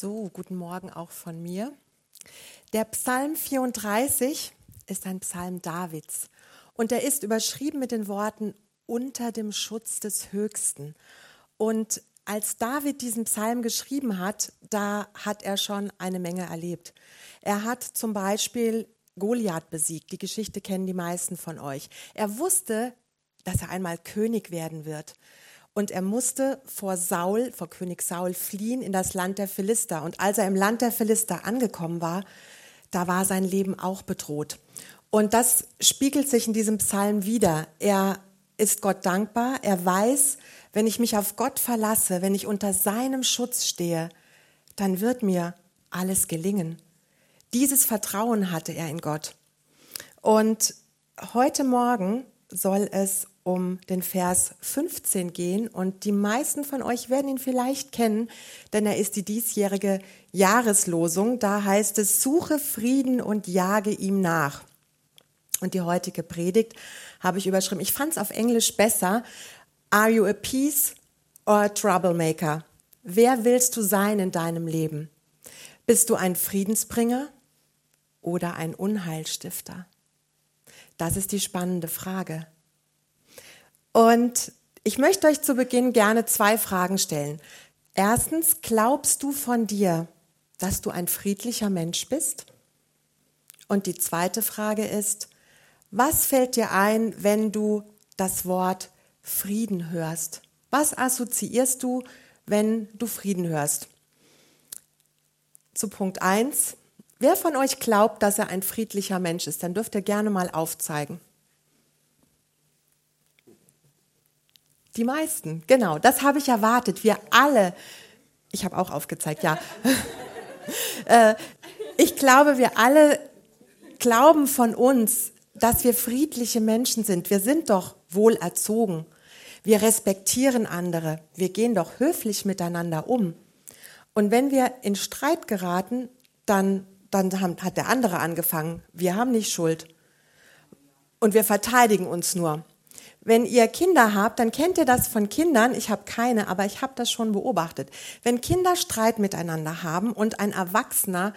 So, guten Morgen auch von mir. Der Psalm 34 ist ein Psalm Davids und er ist überschrieben mit den Worten unter dem Schutz des Höchsten. Und als David diesen Psalm geschrieben hat, da hat er schon eine Menge erlebt. Er hat zum Beispiel Goliath besiegt. Die Geschichte kennen die meisten von euch. Er wusste, dass er einmal König werden wird. Und er musste vor Saul, vor König Saul fliehen in das Land der Philister. Und als er im Land der Philister angekommen war, da war sein Leben auch bedroht. Und das spiegelt sich in diesem Psalm wieder. Er ist Gott dankbar. Er weiß, wenn ich mich auf Gott verlasse, wenn ich unter seinem Schutz stehe, dann wird mir alles gelingen. Dieses Vertrauen hatte er in Gott. Und heute Morgen soll es um den Vers 15 gehen und die meisten von euch werden ihn vielleicht kennen, denn er ist die diesjährige Jahreslosung. Da heißt es, suche Frieden und jage ihm nach. Und die heutige Predigt habe ich überschrieben. Ich fand es auf Englisch besser. Are you a peace or a troublemaker? Wer willst du sein in deinem Leben? Bist du ein Friedensbringer oder ein Unheilstifter? Das ist die spannende Frage. Und ich möchte euch zu Beginn gerne zwei Fragen stellen. Erstens, glaubst du von dir, dass du ein friedlicher Mensch bist? Und die zweite Frage ist, was fällt dir ein, wenn du das Wort Frieden hörst? Was assoziierst du, wenn du Frieden hörst? Zu Punkt eins: Wer von euch glaubt, dass er ein friedlicher Mensch ist, dann dürft ihr gerne mal aufzeigen. Die meisten, genau, das habe ich erwartet. Wir alle, ich habe auch aufgezeigt, ja. Äh, ich glaube, wir alle glauben von uns, dass wir friedliche Menschen sind. Wir sind doch wohl erzogen. Wir respektieren andere. Wir gehen doch höflich miteinander um. Und wenn wir in Streit geraten, dann, dann hat der andere angefangen. Wir haben nicht Schuld. Und wir verteidigen uns nur. Wenn ihr Kinder habt, dann kennt ihr das von Kindern. Ich habe keine, aber ich habe das schon beobachtet. Wenn Kinder Streit miteinander haben und ein Erwachsener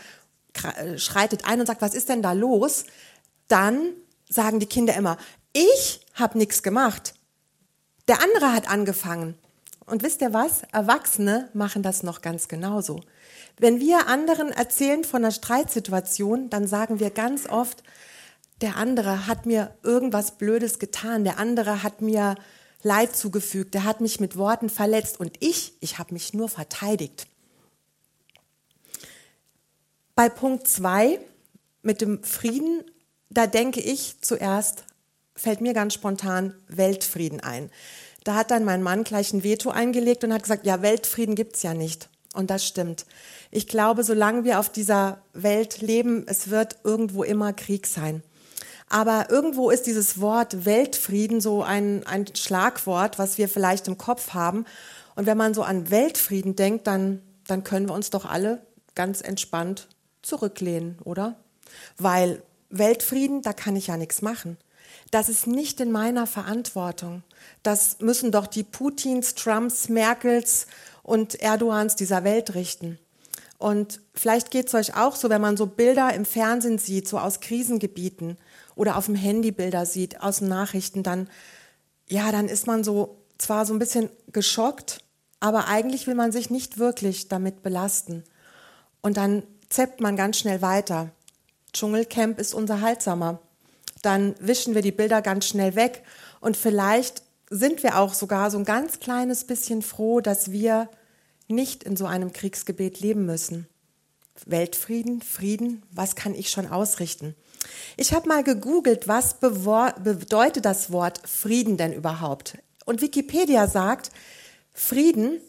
äh, schreitet ein und sagt, was ist denn da los? Dann sagen die Kinder immer, ich habe nichts gemacht. Der andere hat angefangen. Und wisst ihr was? Erwachsene machen das noch ganz genauso. Wenn wir anderen erzählen von einer Streitsituation, dann sagen wir ganz oft, der andere hat mir irgendwas Blödes getan, der andere hat mir Leid zugefügt, der hat mich mit Worten verletzt und ich, ich habe mich nur verteidigt. Bei Punkt 2 mit dem Frieden, da denke ich zuerst, fällt mir ganz spontan Weltfrieden ein. Da hat dann mein Mann gleich ein Veto eingelegt und hat gesagt, ja, Weltfrieden gibt's ja nicht. Und das stimmt. Ich glaube, solange wir auf dieser Welt leben, es wird irgendwo immer Krieg sein. Aber irgendwo ist dieses Wort Weltfrieden so ein, ein Schlagwort, was wir vielleicht im Kopf haben. Und wenn man so an Weltfrieden denkt, dann, dann können wir uns doch alle ganz entspannt zurücklehnen, oder? Weil Weltfrieden, da kann ich ja nichts machen. Das ist nicht in meiner Verantwortung. Das müssen doch die Putins, Trumps, Merkels und Erdogans dieser Welt richten. Und vielleicht geht es euch auch so, wenn man so Bilder im Fernsehen sieht, so aus Krisengebieten oder auf dem Handy Bilder sieht, aus Nachrichten, dann, ja, dann ist man so zwar so ein bisschen geschockt, aber eigentlich will man sich nicht wirklich damit belasten. Und dann zeppt man ganz schnell weiter. Dschungelcamp ist unser Haltsamer. Dann wischen wir die Bilder ganz schnell weg und vielleicht sind wir auch sogar so ein ganz kleines bisschen froh, dass wir nicht in so einem Kriegsgebiet leben müssen. Weltfrieden, Frieden, was kann ich schon ausrichten? Ich habe mal gegoogelt, was bedeutet das Wort Frieden denn überhaupt? Und Wikipedia sagt, Frieden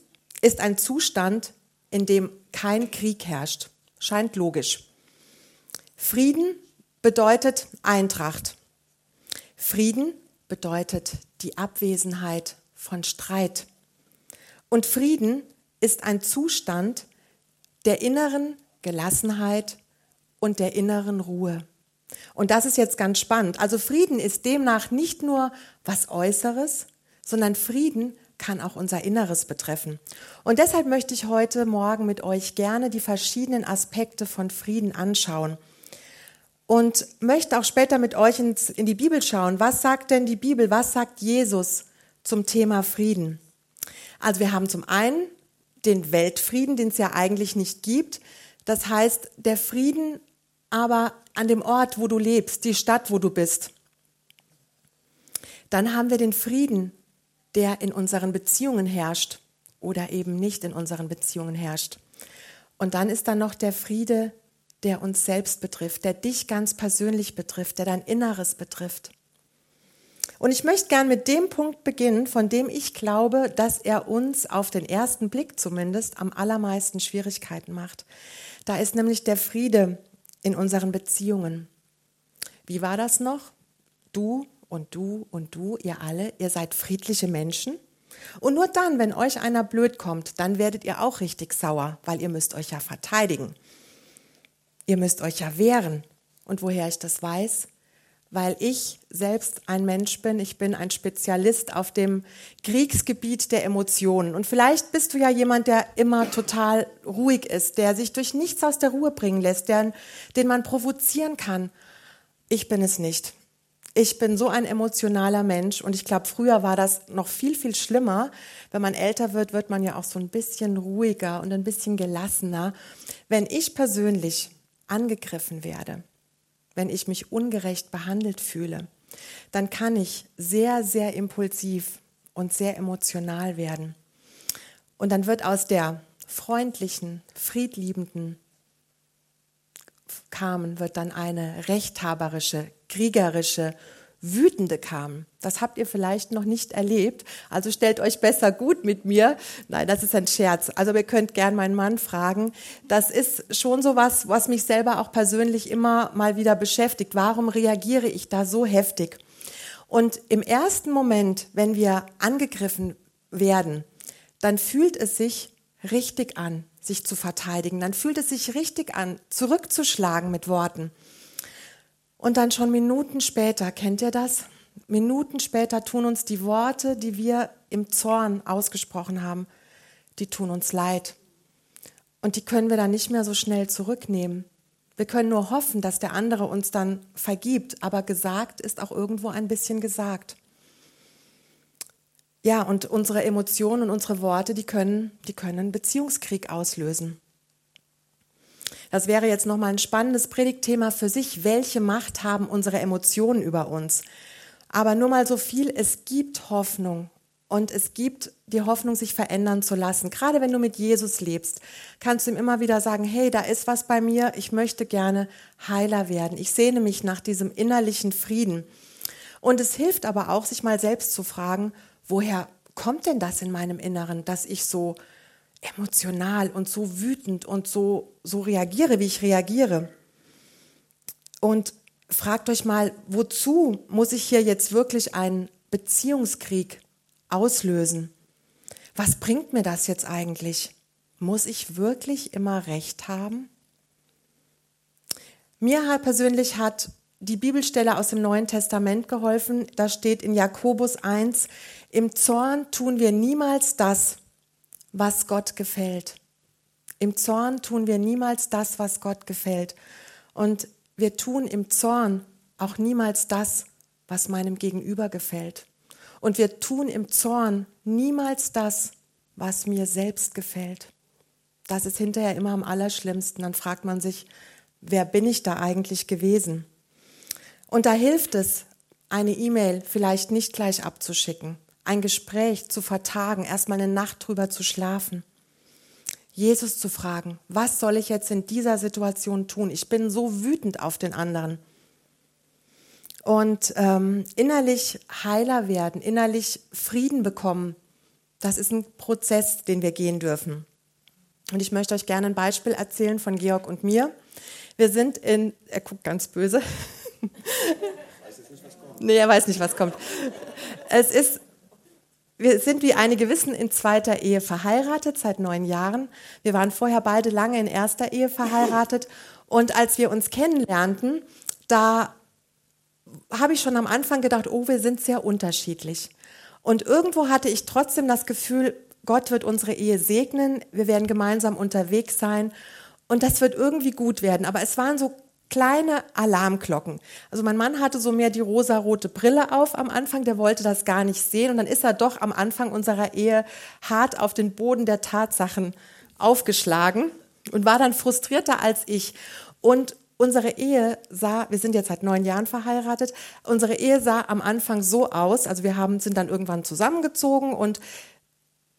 ist ein Zustand, in dem kein Krieg herrscht. Scheint logisch. Frieden bedeutet Eintracht. Frieden bedeutet die Abwesenheit von Streit. Und Frieden ist ein Zustand der inneren Gelassenheit und der inneren Ruhe. Und das ist jetzt ganz spannend. Also Frieden ist demnach nicht nur was Äußeres, sondern Frieden kann auch unser Inneres betreffen. Und deshalb möchte ich heute Morgen mit euch gerne die verschiedenen Aspekte von Frieden anschauen. Und möchte auch später mit euch ins, in die Bibel schauen. Was sagt denn die Bibel? Was sagt Jesus zum Thema Frieden? Also wir haben zum einen den Weltfrieden, den es ja eigentlich nicht gibt. Das heißt, der Frieden aber an dem Ort, wo du lebst, die Stadt, wo du bist. Dann haben wir den Frieden, der in unseren Beziehungen herrscht oder eben nicht in unseren Beziehungen herrscht. Und dann ist da noch der Friede, der uns selbst betrifft, der dich ganz persönlich betrifft, der dein Inneres betrifft. Und ich möchte gern mit dem Punkt beginnen, von dem ich glaube, dass er uns auf den ersten Blick zumindest am allermeisten Schwierigkeiten macht. Da ist nämlich der Friede in unseren Beziehungen. Wie war das noch? Du und du und du, ihr alle, ihr seid friedliche Menschen. Und nur dann, wenn euch einer blöd kommt, dann werdet ihr auch richtig sauer, weil ihr müsst euch ja verteidigen. Ihr müsst euch ja wehren. Und woher ich das weiß? Weil ich selbst ein Mensch bin, ich bin ein Spezialist auf dem Kriegsgebiet der Emotionen. Und vielleicht bist du ja jemand, der immer total ruhig ist, der sich durch nichts aus der Ruhe bringen lässt, der, den man provozieren kann. Ich bin es nicht. Ich bin so ein emotionaler Mensch und ich glaube, früher war das noch viel, viel schlimmer. Wenn man älter wird, wird man ja auch so ein bisschen ruhiger und ein bisschen gelassener. Wenn ich persönlich angegriffen werde, wenn ich mich ungerecht behandelt fühle, dann kann ich sehr, sehr impulsiv und sehr emotional werden. Und dann wird aus der freundlichen, friedliebenden Carmen wird dann eine rechthaberische, kriegerische, wütende Carmen. Das habt ihr vielleicht noch nicht erlebt. Also stellt euch besser gut mit mir. Nein, das ist ein Scherz. Also ihr könnt gern meinen Mann fragen. Das ist schon so was, was mich selber auch persönlich immer mal wieder beschäftigt. Warum reagiere ich da so heftig? Und im ersten Moment, wenn wir angegriffen werden, dann fühlt es sich richtig an sich zu verteidigen. Dann fühlt es sich richtig an, zurückzuschlagen mit Worten. Und dann schon Minuten später, kennt ihr das? Minuten später tun uns die Worte, die wir im Zorn ausgesprochen haben, die tun uns leid. Und die können wir dann nicht mehr so schnell zurücknehmen. Wir können nur hoffen, dass der andere uns dann vergibt, aber gesagt ist auch irgendwo ein bisschen gesagt. Ja, und unsere Emotionen und unsere Worte, die können, die können Beziehungskrieg auslösen. Das wäre jetzt nochmal ein spannendes Predigtthema für sich. Welche Macht haben unsere Emotionen über uns? Aber nur mal so viel, es gibt Hoffnung und es gibt die Hoffnung, sich verändern zu lassen. Gerade wenn du mit Jesus lebst, kannst du ihm immer wieder sagen, hey, da ist was bei mir, ich möchte gerne heiler werden. Ich sehne mich nach diesem innerlichen Frieden. Und es hilft aber auch, sich mal selbst zu fragen, woher kommt denn das in meinem Inneren, dass ich so emotional und so wütend und so, so reagiere, wie ich reagiere? Und fragt euch mal, wozu muss ich hier jetzt wirklich einen Beziehungskrieg auslösen? Was bringt mir das jetzt eigentlich? Muss ich wirklich immer recht haben? Mir persönlich hat die Bibelstelle aus dem Neuen Testament geholfen. Da steht in Jakobus 1, im Zorn tun wir niemals das, was Gott gefällt. Im Zorn tun wir niemals das, was Gott gefällt. Und wir tun im Zorn auch niemals das, was meinem Gegenüber gefällt. Und wir tun im Zorn niemals das, was mir selbst gefällt. Das ist hinterher immer am allerschlimmsten. Dann fragt man sich, wer bin ich da eigentlich gewesen? Und da hilft es, eine E-Mail vielleicht nicht gleich abzuschicken, ein Gespräch zu vertagen, erstmal eine Nacht drüber zu schlafen. Jesus zu fragen, was soll ich jetzt in dieser Situation tun? Ich bin so wütend auf den anderen. Und ähm, innerlich heiler werden, innerlich Frieden bekommen, das ist ein Prozess, den wir gehen dürfen. Und ich möchte euch gerne ein Beispiel erzählen von Georg und mir. Wir sind in, er guckt ganz böse, nee, er weiß nicht, was kommt. Es ist, wir sind, wie einige wissen, in zweiter Ehe verheiratet, seit neun Jahren. Wir waren vorher beide lange in erster Ehe verheiratet. Und als wir uns kennenlernten, da habe ich schon am Anfang gedacht, oh, wir sind sehr unterschiedlich. Und irgendwo hatte ich trotzdem das Gefühl, Gott wird unsere Ehe segnen, wir werden gemeinsam unterwegs sein und das wird irgendwie gut werden. Aber es waren so kleine Alarmglocken. Also mein Mann hatte so mehr die rosarote Brille auf am Anfang, der wollte das gar nicht sehen und dann ist er doch am Anfang unserer Ehe hart auf den Boden der Tatsachen aufgeschlagen und war dann frustrierter als ich. Und unsere Ehe sah, wir sind jetzt seit neun Jahren verheiratet, unsere Ehe sah am Anfang so aus, also wir haben, sind dann irgendwann zusammengezogen und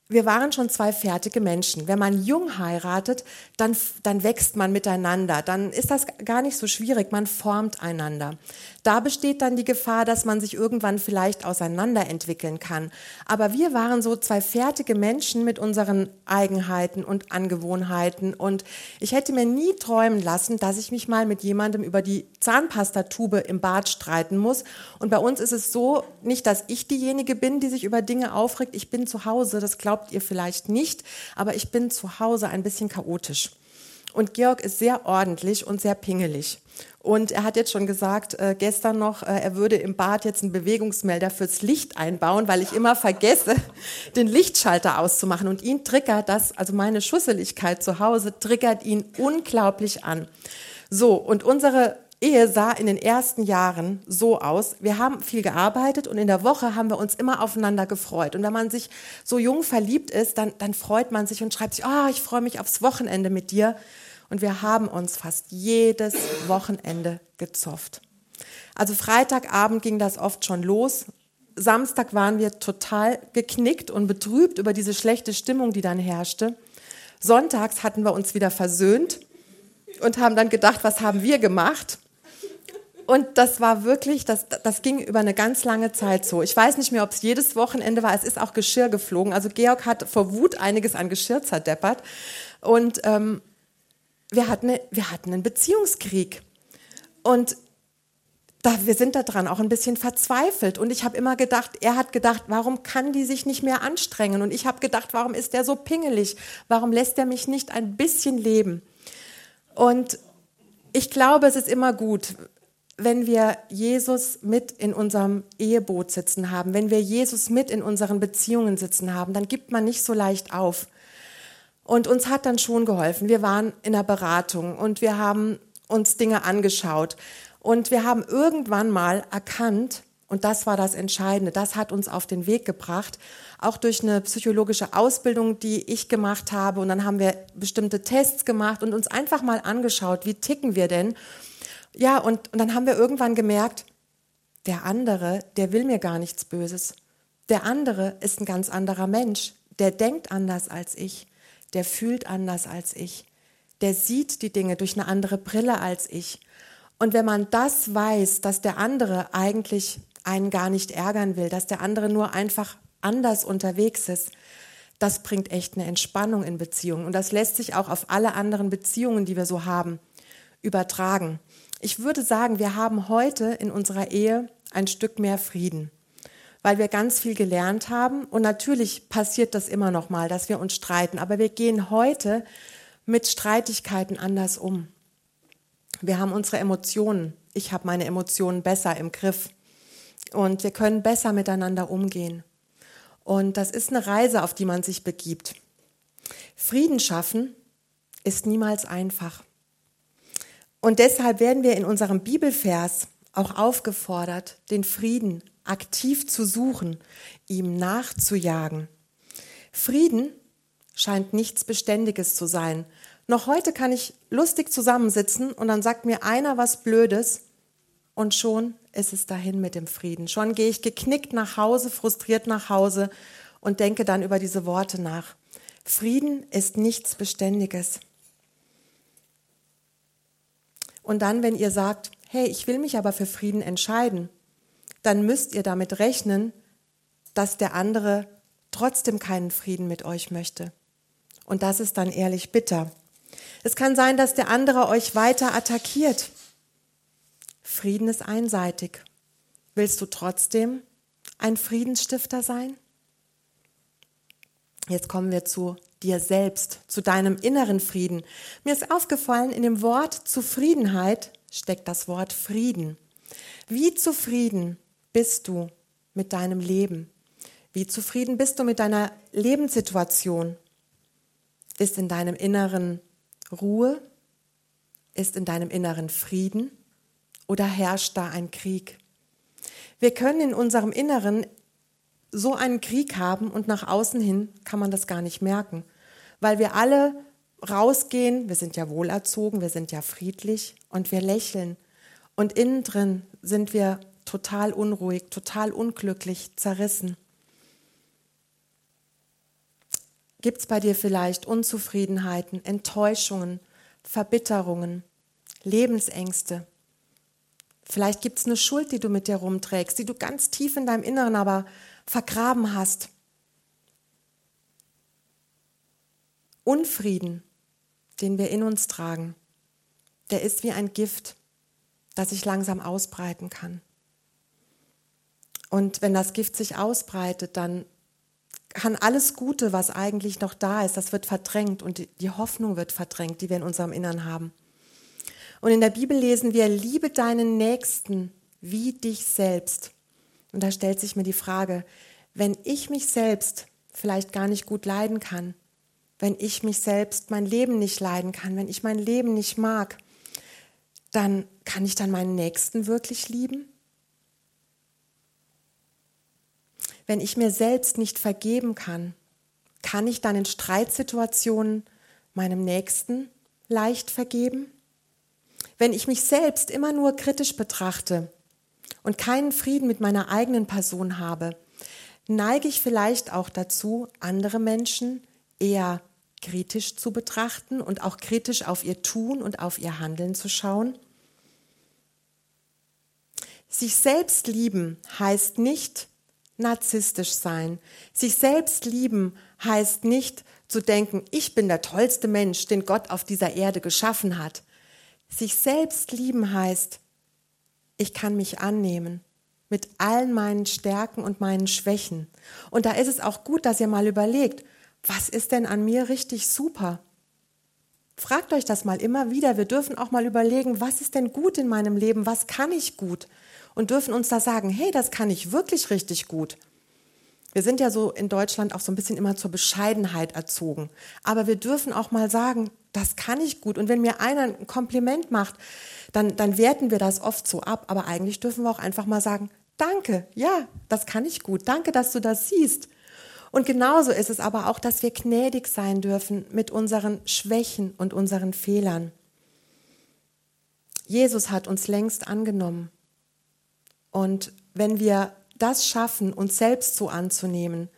wir waren schon zwei fertige Menschen. Wenn man jung heiratet, dann, dann wächst man miteinander. Dann ist das gar nicht so schwierig. Man formt einander. Da besteht dann die Gefahr, dass man sich irgendwann vielleicht auseinanderentwickeln kann. Aber wir waren so zwei fertige Menschen mit unseren Eigenheiten und Angewohnheiten. Und ich hätte mir nie träumen lassen, dass ich mich mal mit jemandem über die Zahnpastatube im Bad streiten muss. Und bei uns ist es so, nicht, dass ich diejenige bin, die sich über Dinge aufregt. Ich bin zu Hause, das glaubt ihr vielleicht nicht, aber ich bin zu Hause ein bisschen chaotisch. Und Georg ist sehr ordentlich und sehr pingelig. Und er hat jetzt schon gesagt, äh, gestern noch, äh, er würde im Bad jetzt einen Bewegungsmelder fürs Licht einbauen, weil ich immer vergesse, den Lichtschalter auszumachen. Und ihn triggert das, also meine Schusseligkeit zu Hause, triggert ihn unglaublich an. So, und unsere Ehe sah in den ersten Jahren so aus. Wir haben viel gearbeitet und in der Woche haben wir uns immer aufeinander gefreut. Und wenn man sich so jung verliebt ist, dann, dann freut man sich und schreibt sich, oh, ich freue mich aufs Wochenende mit dir. Und wir haben uns fast jedes Wochenende gezofft. Also Freitagabend ging das oft schon los. Samstag waren wir total geknickt und betrübt über diese schlechte Stimmung, die dann herrschte. Sonntags hatten wir uns wieder versöhnt und haben dann gedacht, was haben wir gemacht? Und das war wirklich, das, das ging über eine ganz lange Zeit so. Ich weiß nicht mehr, ob es jedes Wochenende war. Es ist auch Geschirr geflogen. Also Georg hat vor Wut einiges an Geschirr zerdeppert. Und ähm, wir, hatten, wir hatten einen Beziehungskrieg. Und da, wir sind daran auch ein bisschen verzweifelt. Und ich habe immer gedacht, er hat gedacht, warum kann die sich nicht mehr anstrengen? Und ich habe gedacht, warum ist der so pingelig? Warum lässt er mich nicht ein bisschen leben? Und ich glaube, es ist immer gut, wenn wir Jesus mit in unserem Eheboot sitzen haben, wenn wir Jesus mit in unseren Beziehungen sitzen haben, dann gibt man nicht so leicht auf. Und uns hat dann schon geholfen. Wir waren in der Beratung und wir haben uns Dinge angeschaut. Und wir haben irgendwann mal erkannt, und das war das Entscheidende, das hat uns auf den Weg gebracht, auch durch eine psychologische Ausbildung, die ich gemacht habe. Und dann haben wir bestimmte Tests gemacht und uns einfach mal angeschaut, wie ticken wir denn ja, und, und dann haben wir irgendwann gemerkt, der andere, der will mir gar nichts Böses. Der andere ist ein ganz anderer Mensch. Der denkt anders als ich. Der fühlt anders als ich. Der sieht die Dinge durch eine andere Brille als ich. Und wenn man das weiß, dass der andere eigentlich einen gar nicht ärgern will, dass der andere nur einfach anders unterwegs ist, das bringt echt eine Entspannung in Beziehungen. Und das lässt sich auch auf alle anderen Beziehungen, die wir so haben, übertragen ich würde sagen, wir haben heute in unserer Ehe ein Stück mehr Frieden, weil wir ganz viel gelernt haben. Und natürlich passiert das immer noch mal, dass wir uns streiten. Aber wir gehen heute mit Streitigkeiten anders um. Wir haben unsere Emotionen. Ich habe meine Emotionen besser im Griff. Und wir können besser miteinander umgehen. Und das ist eine Reise, auf die man sich begibt. Frieden schaffen ist niemals einfach. Und deshalb werden wir in unserem Bibelvers auch aufgefordert, den Frieden aktiv zu suchen, ihm nachzujagen. Frieden scheint nichts Beständiges zu sein. Noch heute kann ich lustig zusammensitzen und dann sagt mir einer was Blödes und schon ist es dahin mit dem Frieden. Schon gehe ich geknickt nach Hause, frustriert nach Hause und denke dann über diese Worte nach. Frieden ist nichts Beständiges. Und dann, wenn ihr sagt, hey, ich will mich aber für Frieden entscheiden, dann müsst ihr damit rechnen, dass der andere trotzdem keinen Frieden mit euch möchte. Und das ist dann ehrlich bitter. Es kann sein, dass der andere euch weiter attackiert. Frieden ist einseitig. Willst du trotzdem ein Friedensstifter sein? Jetzt kommen wir zu dir selbst, zu deinem inneren Frieden. Mir ist aufgefallen, in dem Wort Zufriedenheit steckt das Wort Frieden. Wie zufrieden bist du mit deinem Leben? Wie zufrieden bist du mit deiner Lebenssituation? Ist in deinem Inneren Ruhe? Ist in deinem Inneren Frieden? Oder herrscht da ein Krieg? Wir können in unserem Inneren so einen Krieg haben und nach außen hin kann man das gar nicht merken, weil wir alle rausgehen, wir sind ja wohlerzogen, wir sind ja friedlich und wir lächeln und innen drin sind wir total unruhig, total unglücklich, zerrissen. Gibt es bei dir vielleicht Unzufriedenheiten, Enttäuschungen, Verbitterungen, Lebensängste? Vielleicht gibt es eine Schuld, die du mit dir rumträgst, die du ganz tief in deinem Inneren aber vergraben hast. Unfrieden, den wir in uns tragen, der ist wie ein Gift, das sich langsam ausbreiten kann. Und wenn das Gift sich ausbreitet, dann kann alles Gute, was eigentlich noch da ist, das wird verdrängt und die Hoffnung wird verdrängt, die wir in unserem Innern haben. Und in der Bibel lesen wir, liebe deinen Nächsten wie dich selbst. Und da stellt sich mir die Frage, wenn ich mich selbst vielleicht gar nicht gut leiden kann, wenn ich mich selbst mein Leben nicht leiden kann, wenn ich mein Leben nicht mag, dann kann ich dann meinen Nächsten wirklich lieben? Wenn ich mir selbst nicht vergeben kann, kann ich dann in Streitsituationen meinem Nächsten leicht vergeben? Wenn ich mich selbst immer nur kritisch betrachte und keinen Frieden mit meiner eigenen Person habe, neige ich vielleicht auch dazu, andere Menschen eher kritisch zu betrachten und auch kritisch auf ihr Tun und auf ihr Handeln zu schauen? Sich selbst lieben heißt nicht, narzisstisch sein. Sich selbst lieben heißt nicht zu denken, ich bin der tollste Mensch, den Gott auf dieser Erde geschaffen hat. Sich selbst lieben heißt, ich kann mich annehmen mit allen meinen Stärken und meinen Schwächen. Und da ist es auch gut, dass ihr mal überlegt, was ist denn an mir richtig super? Fragt euch das mal immer wieder. Wir dürfen auch mal überlegen, was ist denn gut in meinem Leben? Was kann ich gut? Und dürfen uns da sagen, hey, das kann ich wirklich richtig gut. Wir sind ja so in Deutschland auch so ein bisschen immer zur Bescheidenheit erzogen. Aber wir dürfen auch mal sagen, das kann ich gut. Und wenn mir einer ein Kompliment macht, dann, dann werten wir das oft so ab. Aber eigentlich dürfen wir auch einfach mal sagen, danke, ja, das kann ich gut. Danke, dass du das siehst. Und genauso ist es aber auch, dass wir gnädig sein dürfen mit unseren Schwächen und unseren Fehlern. Jesus hat uns längst angenommen. Und wenn wir das schaffen, uns selbst so anzunehmen,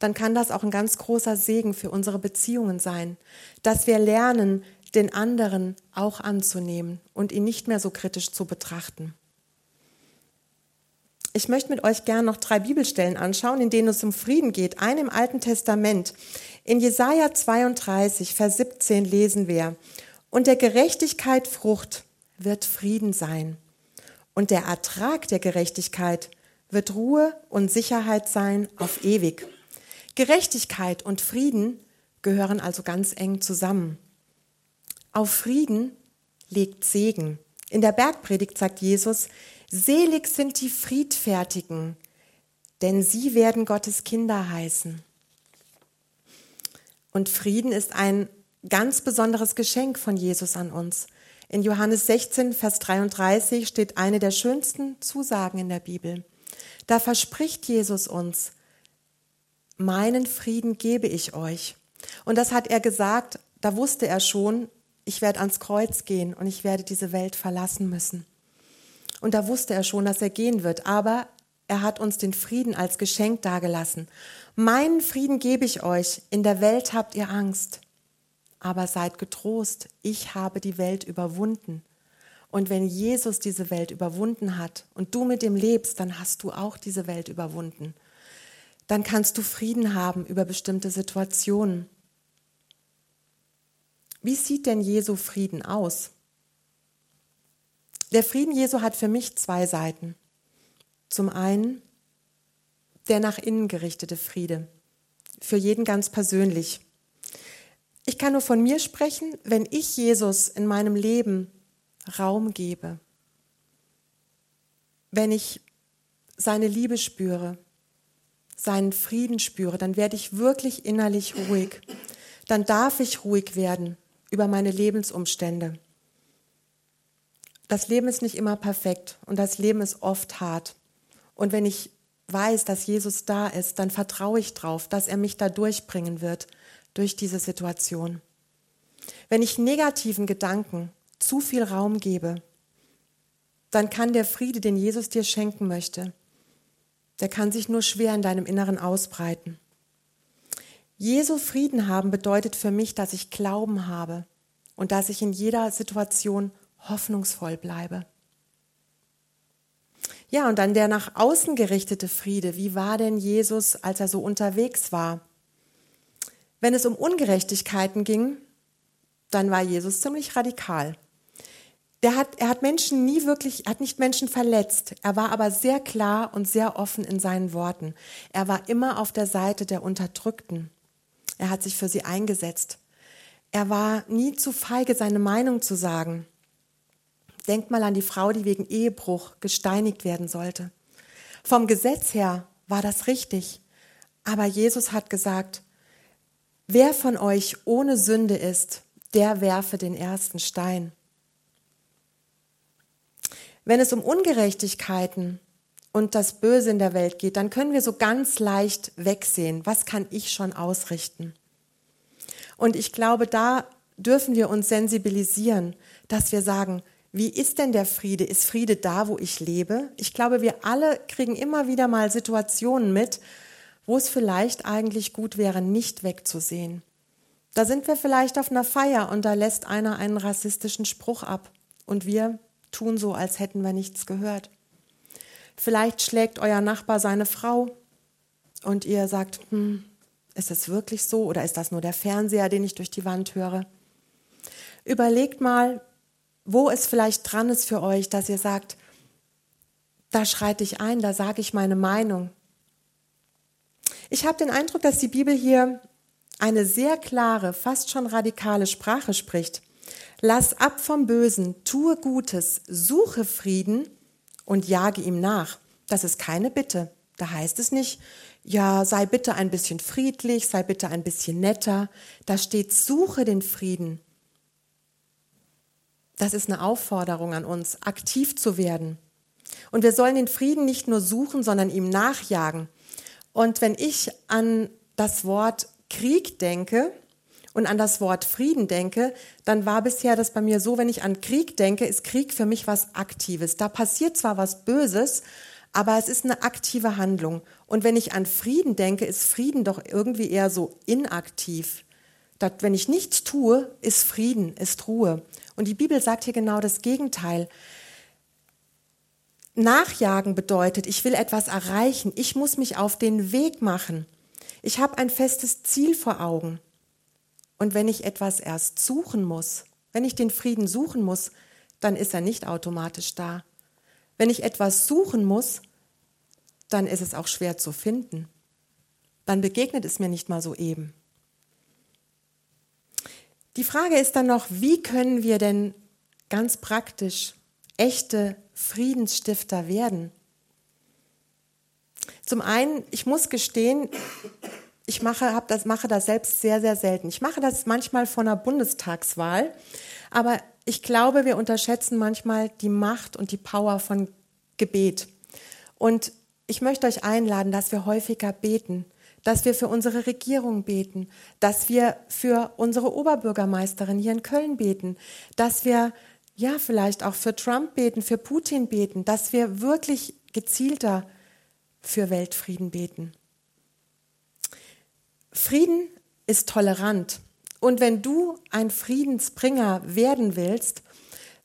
dann kann das auch ein ganz großer Segen für unsere Beziehungen sein, dass wir lernen, den anderen auch anzunehmen und ihn nicht mehr so kritisch zu betrachten. Ich möchte mit euch gerne noch drei Bibelstellen anschauen, in denen es um Frieden geht. Eine im Alten Testament. In Jesaja 32, Vers 17 lesen wir: Und der Gerechtigkeit Frucht wird Frieden sein. Und der Ertrag der Gerechtigkeit wird Ruhe und Sicherheit sein auf ewig. Gerechtigkeit und Frieden gehören also ganz eng zusammen. Auf Frieden legt Segen. In der Bergpredigt sagt Jesus, selig sind die Friedfertigen, denn sie werden Gottes Kinder heißen. Und Frieden ist ein ganz besonderes Geschenk von Jesus an uns. In Johannes 16, Vers 33 steht eine der schönsten Zusagen in der Bibel. Da verspricht Jesus uns, meinen Frieden gebe ich euch. Und das hat er gesagt, da wusste er schon, ich werde ans Kreuz gehen und ich werde diese Welt verlassen müssen. Und da wusste er schon, dass er gehen wird, aber er hat uns den Frieden als Geschenk dargelassen. Meinen Frieden gebe ich euch, in der Welt habt ihr Angst aber seid getrost, ich habe die Welt überwunden. Und wenn Jesus diese Welt überwunden hat und du mit ihm lebst, dann hast du auch diese Welt überwunden. Dann kannst du Frieden haben über bestimmte Situationen. Wie sieht denn Jesu Frieden aus? Der Frieden Jesu hat für mich zwei Seiten. Zum einen der nach innen gerichtete Friede, für jeden ganz persönlich. Ich kann nur von mir sprechen, wenn ich Jesus in meinem Leben Raum gebe, wenn ich seine Liebe spüre, seinen Frieden spüre, dann werde ich wirklich innerlich ruhig. Dann darf ich ruhig werden über meine Lebensumstände. Das Leben ist nicht immer perfekt und das Leben ist oft hart. Und wenn ich weiß, dass Jesus da ist, dann vertraue ich darauf, dass er mich da durchbringen wird, durch diese Situation. Wenn ich negativen Gedanken zu viel Raum gebe, dann kann der Friede, den Jesus dir schenken möchte, der kann sich nur schwer in deinem Inneren ausbreiten. Jesu Frieden haben bedeutet für mich, dass ich Glauben habe und dass ich in jeder Situation hoffnungsvoll bleibe. Ja, und dann der nach außen gerichtete Friede. Wie war denn Jesus, als er so unterwegs war? Wenn es um Ungerechtigkeiten ging, dann war Jesus ziemlich radikal. Der hat, er hat Menschen nie wirklich, hat nicht Menschen verletzt. Er war aber sehr klar und sehr offen in seinen Worten. Er war immer auf der Seite der Unterdrückten. Er hat sich für sie eingesetzt. Er war nie zu feige, seine Meinung zu sagen. Denkt mal an die Frau, die wegen Ehebruch gesteinigt werden sollte. Vom Gesetz her war das richtig. Aber Jesus hat gesagt, wer von euch ohne Sünde ist, der werfe den ersten Stein. Wenn es um Ungerechtigkeiten und das Böse in der Welt geht, dann können wir so ganz leicht wegsehen. Was kann ich schon ausrichten? Und ich glaube, da dürfen wir uns sensibilisieren, dass wir sagen, wie ist denn der Friede? Ist Friede da, wo ich lebe? Ich glaube, wir alle kriegen immer wieder mal Situationen mit, wo es vielleicht eigentlich gut wäre, nicht wegzusehen. Da sind wir vielleicht auf einer Feier und da lässt einer einen rassistischen Spruch ab und wir tun so, als hätten wir nichts gehört. Vielleicht schlägt euer Nachbar seine Frau und ihr sagt, hm, ist es wirklich so oder ist das nur der Fernseher, den ich durch die Wand höre? Überlegt mal, wo es vielleicht dran ist für euch, dass ihr sagt, da schreite ich ein, da sage ich meine Meinung. Ich habe den Eindruck, dass die Bibel hier eine sehr klare, fast schon radikale Sprache spricht. Lass ab vom Bösen, tue Gutes, suche Frieden und jage ihm nach. Das ist keine Bitte. Da heißt es nicht, ja, sei bitte ein bisschen friedlich, sei bitte ein bisschen netter. Da steht, suche den Frieden das ist eine Aufforderung an uns, aktiv zu werden. Und wir sollen den Frieden nicht nur suchen, sondern ihm nachjagen. Und wenn ich an das Wort Krieg denke und an das Wort Frieden denke, dann war bisher das bei mir so, wenn ich an Krieg denke, ist Krieg für mich was Aktives. Da passiert zwar was Böses, aber es ist eine aktive Handlung. Und wenn ich an Frieden denke, ist Frieden doch irgendwie eher so inaktiv. Das, wenn ich nichts tue, ist Frieden, ist Ruhe. Und die Bibel sagt hier genau das Gegenteil. Nachjagen bedeutet, ich will etwas erreichen, ich muss mich auf den Weg machen. Ich habe ein festes Ziel vor Augen. Und wenn ich etwas erst suchen muss, wenn ich den Frieden suchen muss, dann ist er nicht automatisch da. Wenn ich etwas suchen muss, dann ist es auch schwer zu finden. Dann begegnet es mir nicht mal so eben. Die Frage ist dann noch, wie können wir denn ganz praktisch echte Friedensstifter werden? Zum einen, ich muss gestehen, ich mache, hab das, mache das selbst sehr, sehr selten. Ich mache das manchmal vor einer Bundestagswahl, aber ich glaube, wir unterschätzen manchmal die Macht und die Power von Gebet. Und ich möchte euch einladen, dass wir häufiger beten, dass wir für unsere Regierung beten, dass wir für unsere Oberbürgermeisterin hier in Köln beten, dass wir ja vielleicht auch für Trump beten, für Putin beten, dass wir wirklich gezielter für Weltfrieden beten. Frieden ist tolerant. Und wenn du ein Friedensbringer werden willst,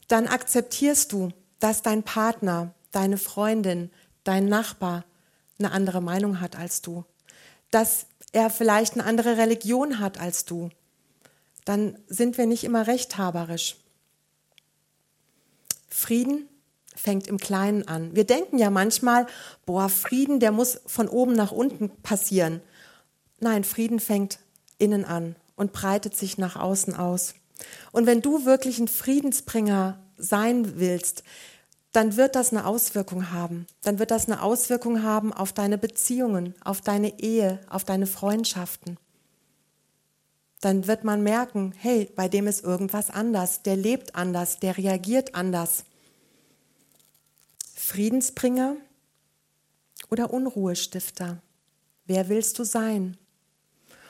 dann akzeptierst du, dass dein Partner, deine Freundin, dein Nachbar eine andere Meinung hat als du dass er vielleicht eine andere Religion hat als du, dann sind wir nicht immer rechthaberisch. Frieden fängt im Kleinen an. Wir denken ja manchmal, boah, Frieden, der muss von oben nach unten passieren. Nein, Frieden fängt innen an und breitet sich nach außen aus. Und wenn du wirklich ein Friedensbringer sein willst, dann wird das eine Auswirkung haben. Dann wird das eine Auswirkung haben auf deine Beziehungen, auf deine Ehe, auf deine Freundschaften. Dann wird man merken, hey, bei dem ist irgendwas anders, der lebt anders, der reagiert anders. Friedensbringer oder Unruhestifter? Wer willst du sein?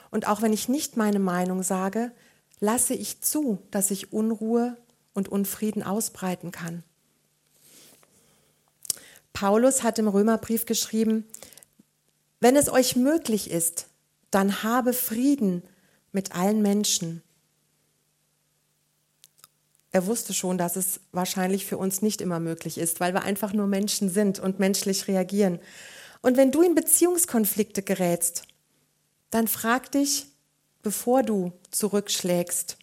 Und auch wenn ich nicht meine Meinung sage, lasse ich zu, dass sich Unruhe und Unfrieden ausbreiten kann. Paulus hat im Römerbrief geschrieben, wenn es euch möglich ist, dann habe Frieden mit allen Menschen. Er wusste schon, dass es wahrscheinlich für uns nicht immer möglich ist, weil wir einfach nur Menschen sind und menschlich reagieren. Und wenn du in Beziehungskonflikte gerätst, dann frag dich, bevor du zurückschlägst.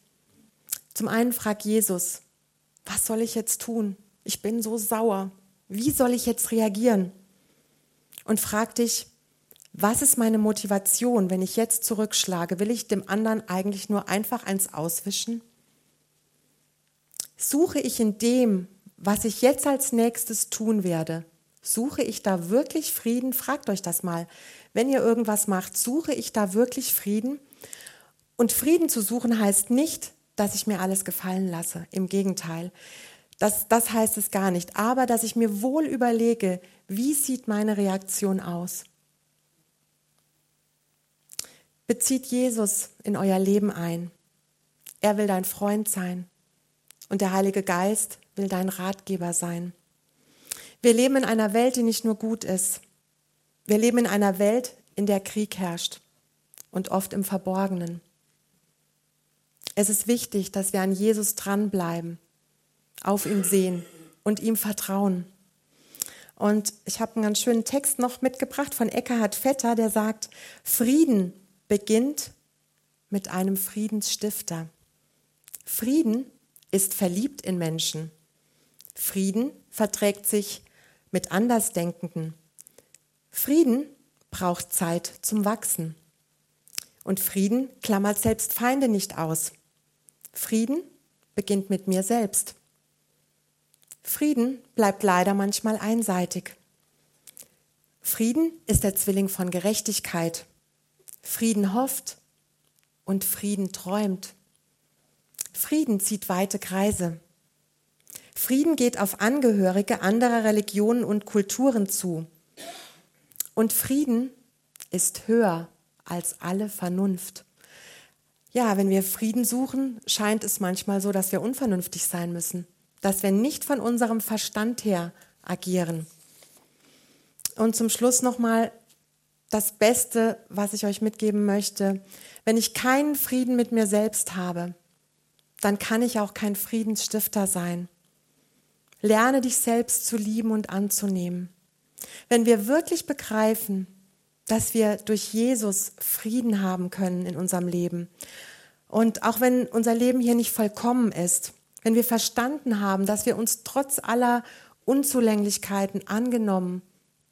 Zum einen frag Jesus, was soll ich jetzt tun? Ich bin so sauer. Wie soll ich jetzt reagieren? Und frag dich, was ist meine Motivation, wenn ich jetzt zurückschlage? Will ich dem anderen eigentlich nur einfach eins auswischen? Suche ich in dem, was ich jetzt als nächstes tun werde, suche ich da wirklich Frieden? Fragt euch das mal. Wenn ihr irgendwas macht, suche ich da wirklich Frieden? Und Frieden zu suchen heißt nicht, dass ich mir alles gefallen lasse. Im Gegenteil. Das, das heißt es gar nicht. Aber dass ich mir wohl überlege, wie sieht meine Reaktion aus? Bezieht Jesus in euer Leben ein. Er will dein Freund sein. Und der Heilige Geist will dein Ratgeber sein. Wir leben in einer Welt, die nicht nur gut ist. Wir leben in einer Welt, in der Krieg herrscht und oft im Verborgenen. Es ist wichtig, dass wir an Jesus dranbleiben auf ihn sehen und ihm vertrauen. Und ich habe einen ganz schönen Text noch mitgebracht von Eckhard Vetter, der sagt, Frieden beginnt mit einem Friedensstifter. Frieden ist verliebt in Menschen. Frieden verträgt sich mit Andersdenkenden. Frieden braucht Zeit zum Wachsen. Und Frieden klammert selbst Feinde nicht aus. Frieden beginnt mit mir selbst. Frieden bleibt leider manchmal einseitig. Frieden ist der Zwilling von Gerechtigkeit. Frieden hofft und Frieden träumt. Frieden zieht weite Kreise. Frieden geht auf Angehörige anderer Religionen und Kulturen zu. Und Frieden ist höher als alle Vernunft. Ja, wenn wir Frieden suchen, scheint es manchmal so, dass wir unvernünftig sein müssen dass wir nicht von unserem Verstand her agieren. Und zum Schluss nochmal das Beste, was ich euch mitgeben möchte. Wenn ich keinen Frieden mit mir selbst habe, dann kann ich auch kein Friedensstifter sein. Lerne dich selbst zu lieben und anzunehmen. Wenn wir wirklich begreifen, dass wir durch Jesus Frieden haben können in unserem Leben und auch wenn unser Leben hier nicht vollkommen ist, wenn wir verstanden haben, dass wir uns trotz aller Unzulänglichkeiten angenommen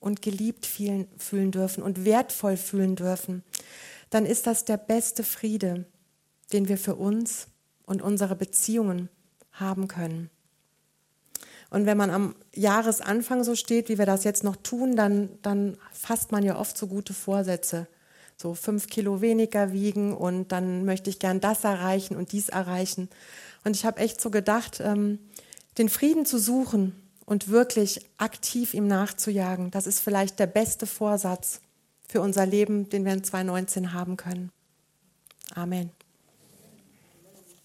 und geliebt fühlen dürfen und wertvoll fühlen dürfen, dann ist das der beste Friede, den wir für uns und unsere Beziehungen haben können. Und wenn man am Jahresanfang so steht, wie wir das jetzt noch tun, dann, dann fasst man ja oft so gute Vorsätze. So fünf Kilo weniger wiegen und dann möchte ich gern das erreichen und dies erreichen. Und ich habe echt so gedacht, ähm, den Frieden zu suchen und wirklich aktiv ihm nachzujagen, das ist vielleicht der beste Vorsatz für unser Leben, den wir in 2019 haben können. Amen.